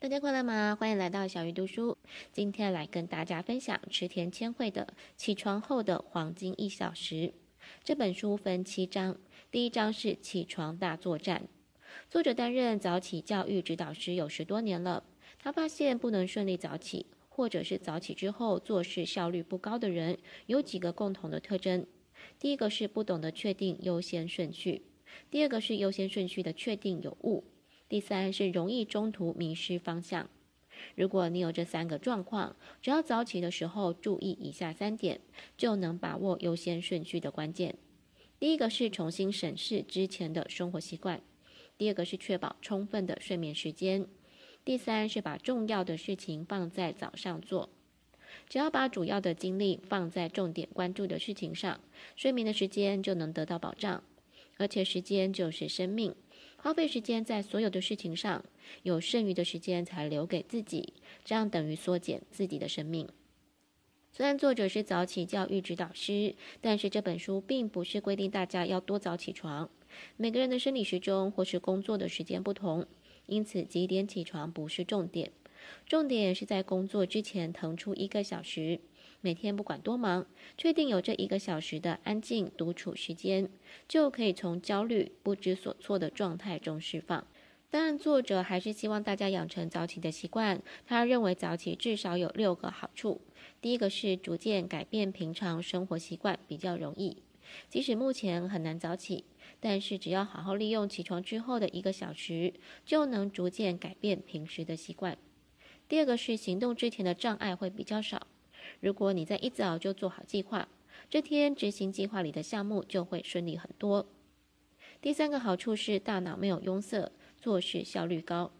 大家快乐吗？欢迎来到小鱼读书。今天来跟大家分享池田千惠的《起床后的黄金一小时》这本书分七章，第一章是起床大作战。作者担任早起教育指导师有十多年了，他发现不能顺利早起，或者是早起之后做事效率不高的人，有几个共同的特征。第一个是不懂得确定优先顺序，第二个是优先顺序的确定有误。第三是容易中途迷失方向。如果你有这三个状况，只要早起的时候注意以下三点，就能把握优先顺序的关键。第一个是重新审视之前的生活习惯；第二个是确保充分的睡眠时间；第三是把重要的事情放在早上做。只要把主要的精力放在重点关注的事情上，睡眠的时间就能得到保障。而且时间就是生命。花费时间在所有的事情上，有剩余的时间才留给自己，这样等于缩减自己的生命。虽然作者是早起教育指导师，但是这本书并不是规定大家要多早起床。每个人的生理时钟或是工作的时间不同，因此几点起床不是重点，重点是在工作之前腾出一个小时。每天不管多忙，确定有这一个小时的安静独处时间，就可以从焦虑、不知所措的状态中释放。当然，作者还是希望大家养成早起的习惯。他认为早起至少有六个好处。第一个是逐渐改变平常生活习惯比较容易，即使目前很难早起，但是只要好好利用起床之后的一个小时，就能逐渐改变平时的习惯。第二个是行动之前的障碍会比较少。如果你在一早就做好计划，这天执行计划里的项目就会顺利很多。第三个好处是大脑没有壅塞，做事效率高。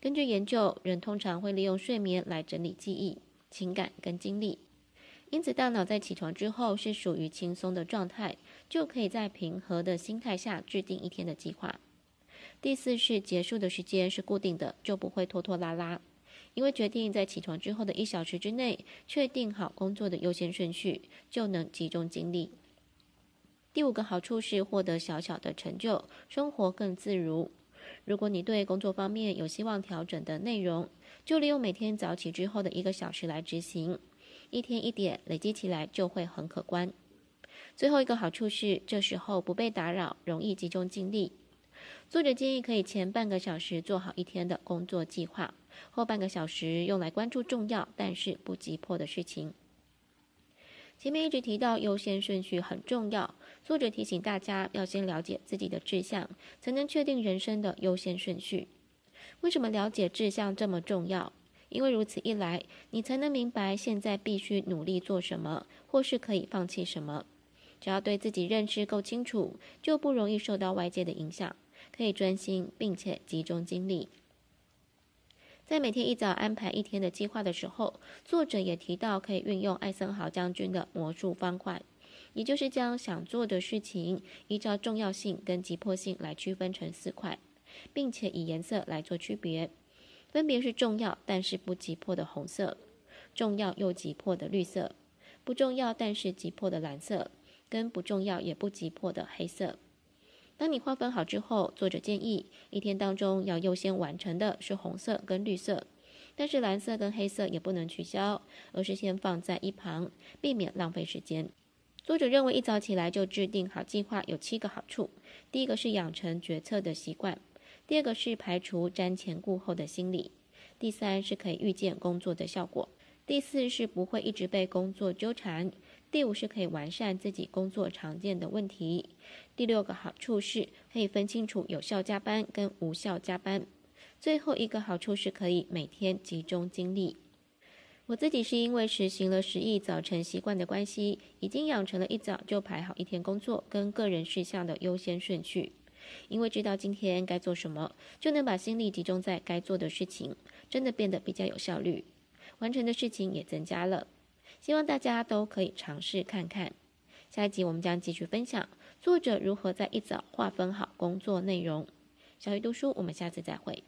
根据研究，人通常会利用睡眠来整理记忆、情感跟精力，因此大脑在起床之后是属于轻松的状态，就可以在平和的心态下制定一天的计划。第四是结束的时间是固定的，就不会拖拖拉拉。因为决定在起床之后的一小时之内确定好工作的优先顺序，就能集中精力。第五个好处是获得小小的成就，生活更自如。如果你对工作方面有希望调整的内容，就利用每天早起之后的一个小时来执行，一天一点累积起来就会很可观。最后一个好处是这时候不被打扰，容易集中精力。作者建议可以前半个小时做好一天的工作计划。后半个小时用来关注重要但是不急迫的事情。前面一直提到优先顺序很重要，作者提醒大家要先了解自己的志向，才能确定人生的优先顺序。为什么了解志向这么重要？因为如此一来，你才能明白现在必须努力做什么，或是可以放弃什么。只要对自己认识够清楚，就不容易受到外界的影响，可以专心并且集中精力。在每天一早安排一天的计划的时候，作者也提到可以运用艾森豪将军的魔术方块，也就是将想做的事情依照重要性跟急迫性来区分成四块，并且以颜色来做区别，分别是重要但是不急迫的红色，重要又急迫的绿色，不重要但是急迫的蓝色，跟不重要也不急迫的黑色。当你划分好之后，作者建议一天当中要优先完成的是红色跟绿色，但是蓝色跟黑色也不能取消，而是先放在一旁，避免浪费时间。作者认为一早起来就制定好计划有七个好处：第一个是养成决策的习惯；第二个是排除瞻前顾后的心理；第三是可以预见工作的效果；第四是不会一直被工作纠缠。第五是可以完善自己工作常见的问题。第六个好处是可以分清楚有效加班跟无效加班。最后一个好处是可以每天集中精力。我自己是因为实行了十亿早晨习惯的关系，已经养成了一早就排好一天工作跟个人事项的优先顺序。因为知道今天该做什么，就能把心力集中在该做的事情，真的变得比较有效率，完成的事情也增加了。希望大家都可以尝试看看。下一集我们将继续分享作者如何在一早划分好工作内容。小鱼读书，我们下次再会。